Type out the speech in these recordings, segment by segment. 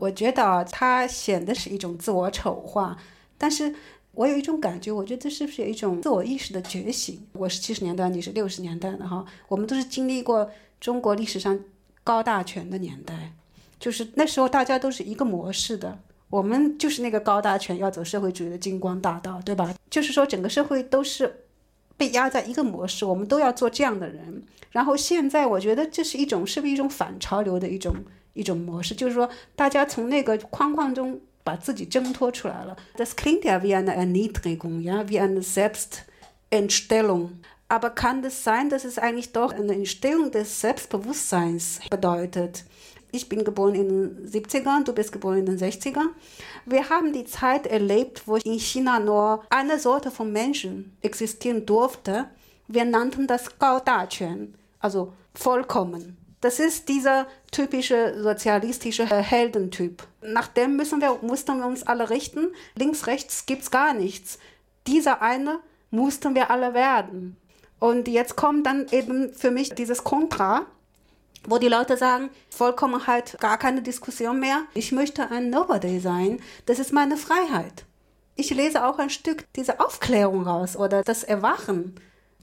我觉得啊，它显得是一种自我丑化，但是我有一种感觉，我觉得这是不是有一种自我意识的觉醒？我是七十年代，你是六十年代的哈，我们都是经历过中国历史上高大全的年代，就是那时候大家都是一个模式的。我们就是那个高大全要走社会主义的金光大道，对吧？就是说整个社会都是被压在一个模式，我们都要做这样的人。然后现在我觉得这是一种是不是一种反潮流的一种一种模式？就是说大家从那个框框中把自己挣脱出来了。Das klingt ja wie eine Erniedrigung, ja, wie eine Selbstentstellung. Aber kann es sein, dass es eigentlich doch eine Entstehung des Selbstbewusstseins bedeutet? ich bin geboren in den 70ern, du bist geboren in den 60ern. Wir haben die Zeit erlebt, wo in China nur eine Sorte von Menschen existieren durfte. Wir nannten das Gao Daquan, also vollkommen. Das ist dieser typische sozialistische Heldentyp. Nach dem müssen wir, mussten wir uns alle richten. Links, rechts gibt's gar nichts. Dieser eine mussten wir alle werden. Und jetzt kommt dann eben für mich dieses Kontra wo die Leute sagen, Vollkommenheit, gar keine Diskussion mehr. Ich möchte ein Nobody sein. Das ist meine Freiheit. Ich lese auch ein Stück diese Aufklärung raus oder das Erwachen.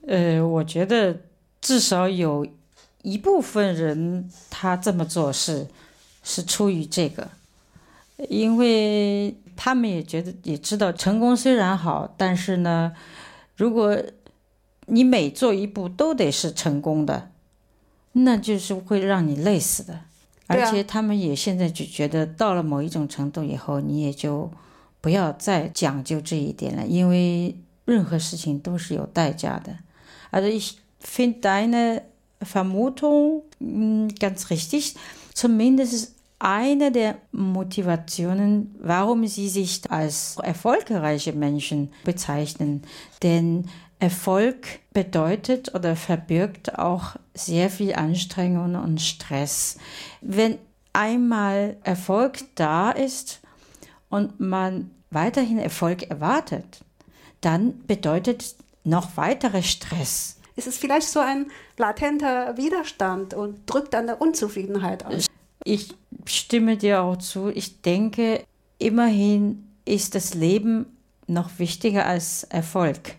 呃，我觉得至少有 一部分人他这么做是是出于这个，因为他们也觉得也知道成功虽然好，但是呢，如果你每做一步都得是成功的，那就是会让你累死的，而且他们也现在就觉得到了某一种程度以后，你也就不要再讲究这一点了，因为任何事情都是有代价的。Also ich finde deine Vermutung ganz richtig. Zumindest eine der Motivationen, warum sie sich als erfolgreiche Menschen bezeichnen. Denn Erfolg bedeutet oder verbirgt auch sehr viel Anstrengung und Stress. Wenn einmal Erfolg da ist und man weiterhin Erfolg erwartet, dann bedeutet noch weiterer Stress Es ist vielleicht so ein latenter Widerstand und drückt an der Unzufriedenheit aus. Ich stimme dir auch zu. Ich denke, immerhin ist das Leben noch wichtiger als Erfolg.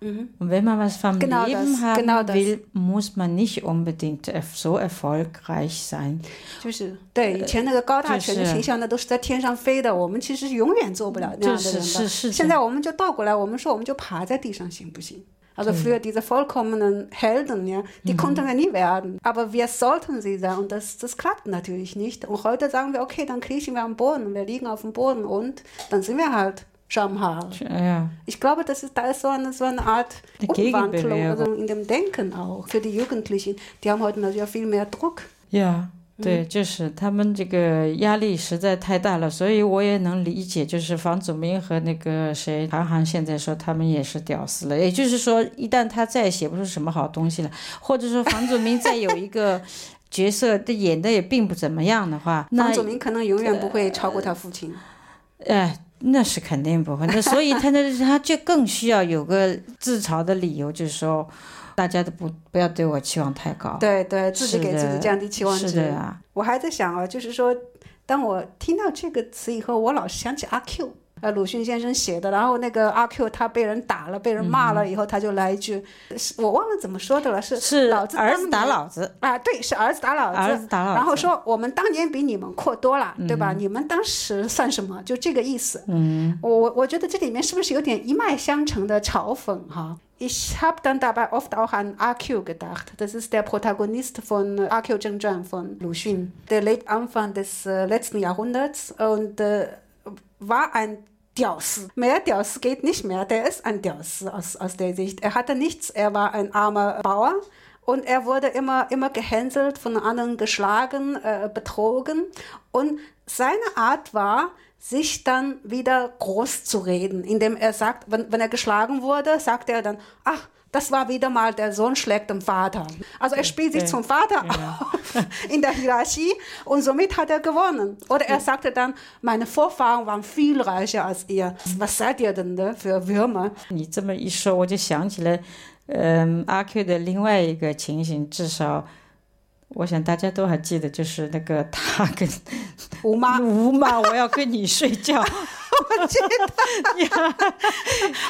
Mhm. Und wenn man was vom genau Leben das, haben genau will, muss man nicht unbedingt so erfolgreich sein. 就是对以前那个高大全的形象，那都是在天上飞的。我们其实是永远做不了那样的人的。现在我们就倒过来，我们说我们就爬在地上，行不行 ？Also für diese vollkommenen Helden, ja, die mhm. konnten wir nie werden. Aber wir sollten sie sein und das, das klappt natürlich nicht. Und heute sagen wir, okay, dann kriechen wir am Boden, wir liegen auf dem Boden und dann sind wir halt Schamhaar. Ja. Ich glaube, das ist, da ist so eine, so eine Art Umwandlung also in dem Denken auch für die Jugendlichen. Die haben heute natürlich viel mehr Druck. Ja. 对，就是他们这个压力实在太大了，所以我也能理解，就是房祖名和那个谁韩寒现在说他们也是屌丝了。也就是说，一旦他再写不出什么好东西了，或者说房祖名再有一个角色，的演的也并不怎么样的话，那房祖名可能永远不会超过他父亲。哎。那是肯定不会，那所以他那他就更需要有个自嘲的理由，就是说，大家都不不要对我期望太高。对对，自己给自己降低期望值。是的啊，我还在想啊，就是说，当我听到这个词以后，我老是想起阿 Q。呃，鲁迅先生写的，然后那个阿 Q 他被人打了，被人骂了以后，他就来一句，我忘了怎么说的了，是是老子儿子打老子啊，对，是儿子打老子，儿子打老子，然后说我们当年比你们阔多了，对吧？你们当时算什么？就这个意思。嗯，我我我觉得这里面是不是有点一脉相承的嘲讽哈？Ich habe dann dabei oft auch an AQ gedacht. Das ist der Protagonist von AQ 正传 von 鲁迅。Der lebt Anfang des letzten Jahrhunderts und war ein Dios. Mehr Dios geht nicht mehr. Der ist ein Dios aus, aus der Sicht. Er hatte nichts. Er war ein armer Bauer und er wurde immer, immer gehänselt, von anderen geschlagen, äh, betrogen. Und seine Art war, sich dann wieder groß zu reden, indem er sagt, wenn, wenn er geschlagen wurde, sagt er dann, ach, das war wieder mal der Sohn schlägt den Vater. Also er spielt sich zum Vater auf in der Hierarchie und somit hat er gewonnen. Oder er sagte dann, meine Vorfahren waren viel reicher als ihr. Was seid ihr denn ne, für Würmer? 你这么一说，我就想起了，嗯，阿 Q 的另外一个情形，至少 我想大家都还记得，就是那个他跟吴妈，吴妈，我要跟你睡觉。 我记得，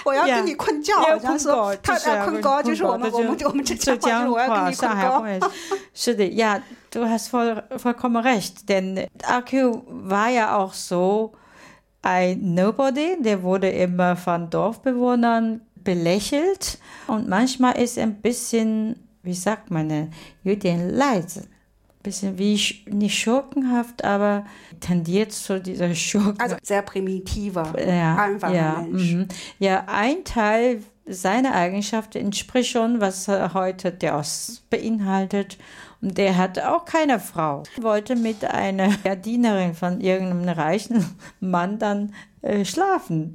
我要跟你困觉，好像说他在困觉，就是我们我们我们浙江话，上海话是的，ja, du hast voll vollkommen recht, denn Akku war ja auch so ein Nobody, der wurde immer von Dorfbewohnern belächelt und manchmal ist er ein bisschen, wie sagt man, 有点leise bisschen wie nicht schurkenhaft, aber tendiert zu dieser Schurken. Also sehr primitiver, ja, einfacher ja, Mensch. Mhm. Ja, ein Teil seiner Eigenschaften entspricht schon, was heute der Ost beinhaltet. Und der hat auch keine Frau. Wollte mit einer Dienerin von irgendeinem reichen Mann dann äh, schlafen.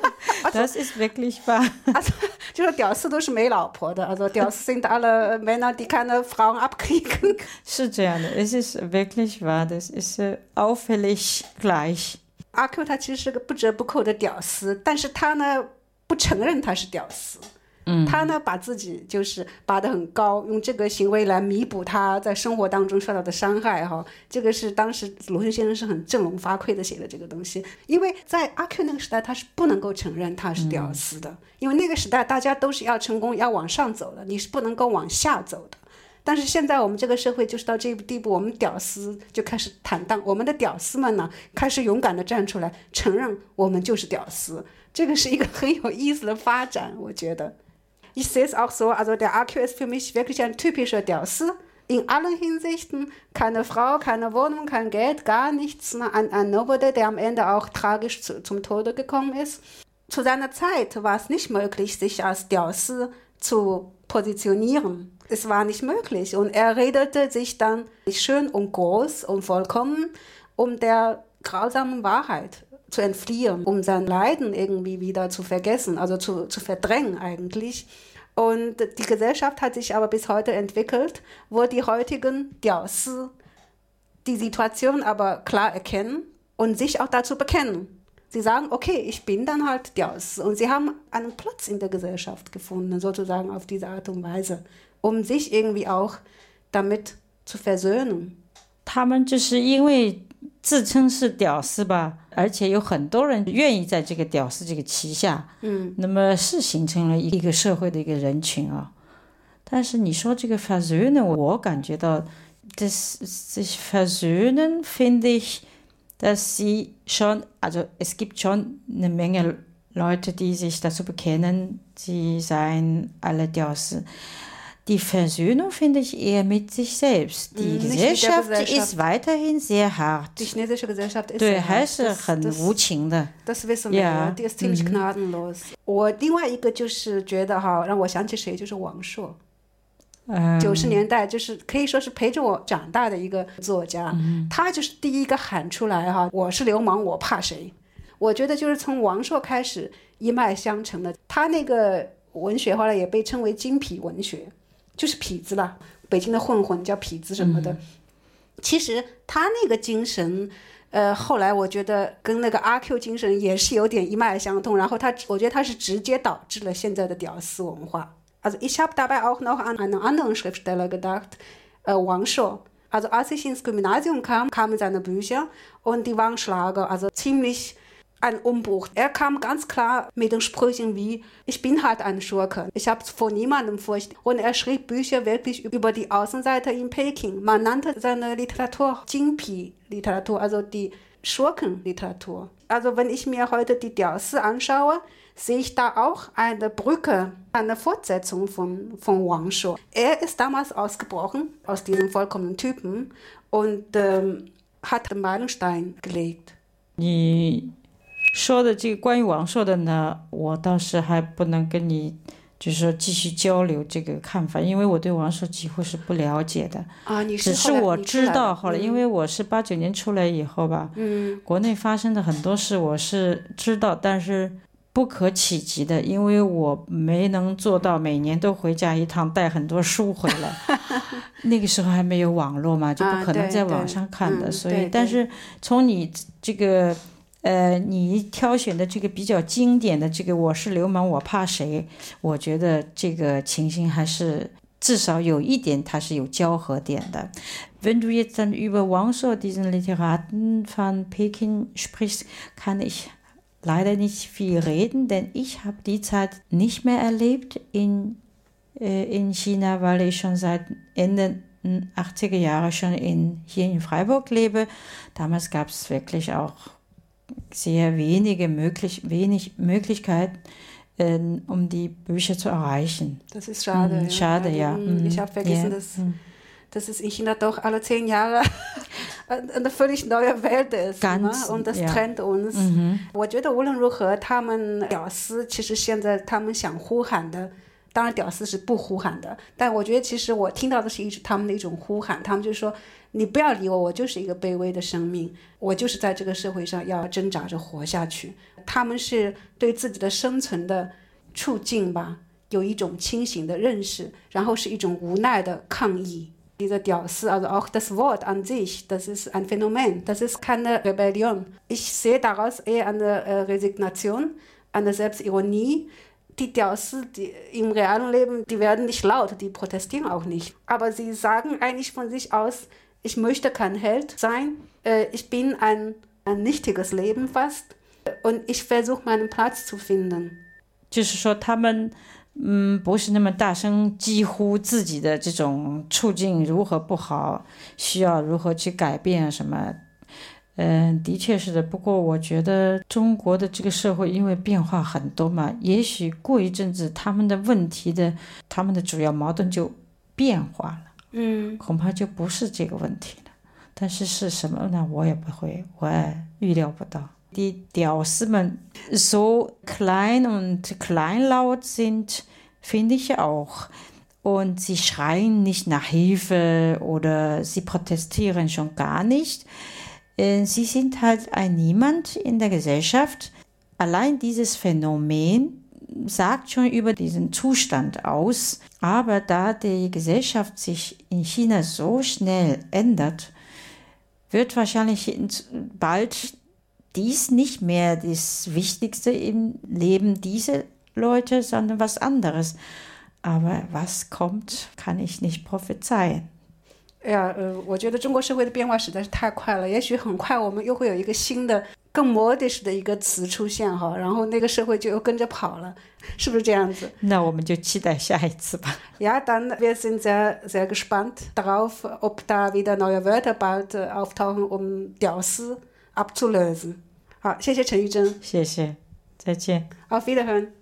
Also, das ist wirklich wahr. Also, 就是屌丝都是没老婆的，also 屌丝 sind alle Männer, die keine Frauen abkriegen. 是这样的，es ist wirklich wahr, das ist äh, auffällig gleich. 阿 Q 他其实是个不折不扣的屌丝，但是他呢不承认他是屌丝。 嗯，他呢把自己就是拔得很高，用这个行为来弥补他在生活当中受到的伤害哈。这个是当时鲁迅先生是很振聋发聩的写的这个东西，因为在阿 Q 那个时代他是不能够承认他是屌丝的，因为那个时代大家都是要成功要往上走的，你是不能够往下走的。但是现在我们这个社会就是到这个地步，我们屌丝就开始坦荡，我们的屌丝们呢开始勇敢的站出来承认我们就是屌丝，这个是一个很有意思的发展，我觉得。Ich sehe es auch so, also der AQ ist für mich wirklich ein typischer Derse. In allen Hinsichten, keine Frau, keine Wohnung, kein Geld, gar nichts. Ein, ein Nobody, der am Ende auch tragisch zu, zum Tode gekommen ist. Zu seiner Zeit war es nicht möglich, sich als Derse zu positionieren. Es war nicht möglich. Und er redete sich dann schön und groß und vollkommen um der grausamen Wahrheit zu entfliehen, um sein Leiden irgendwie wieder zu vergessen, also zu, zu verdrängen eigentlich. Und die Gesellschaft hat sich aber bis heute entwickelt, wo die heutigen Diaosi die Situation aber klar erkennen und sich auch dazu bekennen. Sie sagen, okay, ich bin dann halt Diaos. Und sie haben einen Platz in der Gesellschaft gefunden, sozusagen auf diese Art und Weise, um sich irgendwie auch damit zu versöhnen. 他们就是因为 自称是屌丝吧，而且有很多人愿意在这个屌丝这个旗下，嗯，那么是形成了一个社会的一个人群啊。但是你说这个 versöhnen，我感觉到，das sich versöhnen finde ich, dass sie schon, also es gibt schon eine Menge Leute, die sich dazu bekennen, sie seien alle Diasse. Die Versöhnung finde ich eher mit sich selbst. Die Gesellschaft, Gesellschaft, ist weiterhin sehr hart. Die chinesische Gesellschaft ist sehr hart.。Das wissen wir. Die ist ziemlich gnadenlos. 我另外一个就是觉得哈，让我想起谁就是王朔。九十年代就是可以说是陪着我长大的一个作家，他就是第一个喊出来哈，我是流氓，我怕谁？我觉得就是从王朔开始一脉相承的，他那个文学后来也被称为精品文学。就是痞子了，北京的混混叫痞子什么的。其实他那个精神，呃，后来我觉得跟那个阿 Q 精神也是有点一脉相通。然后他，我觉得他是直接导致了现在的屌丝文化。Also ich habe dabei auch noch an einen anderen Schriftsteller gedacht, äh, Wang Shou. Also als ich ins Gymnasium kam, kamen seine Bücher und die waren Schlager, also ziemlich ein Umbruch. Er kam ganz klar mit den Sprüchen wie, ich bin halt ein Schurke, ich habe vor niemandem Furcht. Und er schrieb Bücher wirklich über die Außenseiter in Peking. Man nannte seine Literatur Jingpi-Literatur, also die Schurkenliteratur. Also wenn ich mir heute die Diaosi anschaue, sehe ich da auch eine Brücke, eine Fortsetzung von, von Wang Shu. Er ist damals ausgebrochen aus diesem vollkommenen Typen und ähm, hat den Meilenstein gelegt. 你说的这个关于王朔的呢，我倒是还不能跟你，就是说继续交流这个看法，因为我对王朔几乎是不了解的。啊，你是只是我知道后来，因为我是八九年出来以后吧，嗯，国内发生的很多事我是知道，但是不可企及的，因为我没能做到每年都回家一趟带很多书回来。那个时候还没有网络嘛，就不可能在网上看的，所以，但是从你这个。呃，你挑选的这个比较经典的这个“我是流氓，我怕谁”，我觉得这个情形还是 至少有一点它是有交合点的。Wenn du jetzt dann über Wang Shou, diesen Literaten von Peking, sprichst, kann ich leider nicht viel reden, denn ich habe die Zeit nicht mehr erlebt in, äh, in China, weil ich schon seit Ende 80er Jahre schon in, hier in Freiburg lebe. Damals gab es wirklich auch sehr wenige möglich, wenig Möglichkeiten, äh, um die Bücher zu erreichen. Das ist schade. Mm, schade, ja. Mm, Ich habe vergessen, Ja. dass, dass es in China doch alle zehn Jahre eine völlig neue Welt ist. Ganz, ne? Und das ja. trennt uns. 嗯我觉得无论如何，他们屌丝其实现在他们想呼喊的， 当然屌丝是不呼喊的，但我觉得其实我听到的是一种他们的一种呼喊，他们就说你不要理我，我就是一个卑微的生命，我就是在这个社会上要挣扎着活下去。他们是对自己的生存的处境吧，有一种清醒的认识，然后是一种无奈的抗议。Dieser 屌丝, also auch das Wort an sich, das ist ein Phänomen, das ist keine Rebellion. Ich sehe daraus eher eine äh, Resignation, eine Selbstironie. Die屌丝, die im realen Leben, die werden nicht laut, die protestieren auch nicht. Aber sie sagen eigentlich von sich aus, ich möchte kein Held sein, äh, ich bin ein, ein nichtiges Leben fast und ich versuche meinen Platz zu finden. 就是说他们嗯不是那么大声疾呼自己的这种处境如何不好，需要如何去改变什么。 嗯，的确是的。不过我觉得中国的这个社会因为变化很多嘛，也许过一阵子他们的问题的他们的主要矛盾就变化了，嗯，恐怕就不是这个问题了。但是是什么呢？我也不会，我也预料不到。Die 屌丝们 so klein und kleinlaut sind, finde ich auch. Und sie schreien nicht nach Hilfe oder sie protestieren schon gar nicht. Äh, Sie sind halt ein Niemand in der Gesellschaft. Allein dieses Phänomen sagt schon über diesen Zustand aus. Aber da die Gesellschaft sich in China so schnell ändert, wird wahrscheinlich in- bald dies nicht mehr das Wichtigste im Leben dieser Leute, sondern was anderes. Aber was kommt, kann ich nicht prophezeien. 哎呀，呃，我觉得中国社会的变化实在是太快了，也许很快我们又会有一个新的、更 modish 的一个词出现哈，然后那个社会就又跟着跑了，是不是这样子？那我们就期待下一次吧。Ja, dann wir sind sehr, sehr gespannt darauf, ob da wieder neue Wörter bald äh, auftauchen, um 屌丝 abzulösen. 好，谢谢陈玉珍谢谢，再见。，Auf Wiederhören。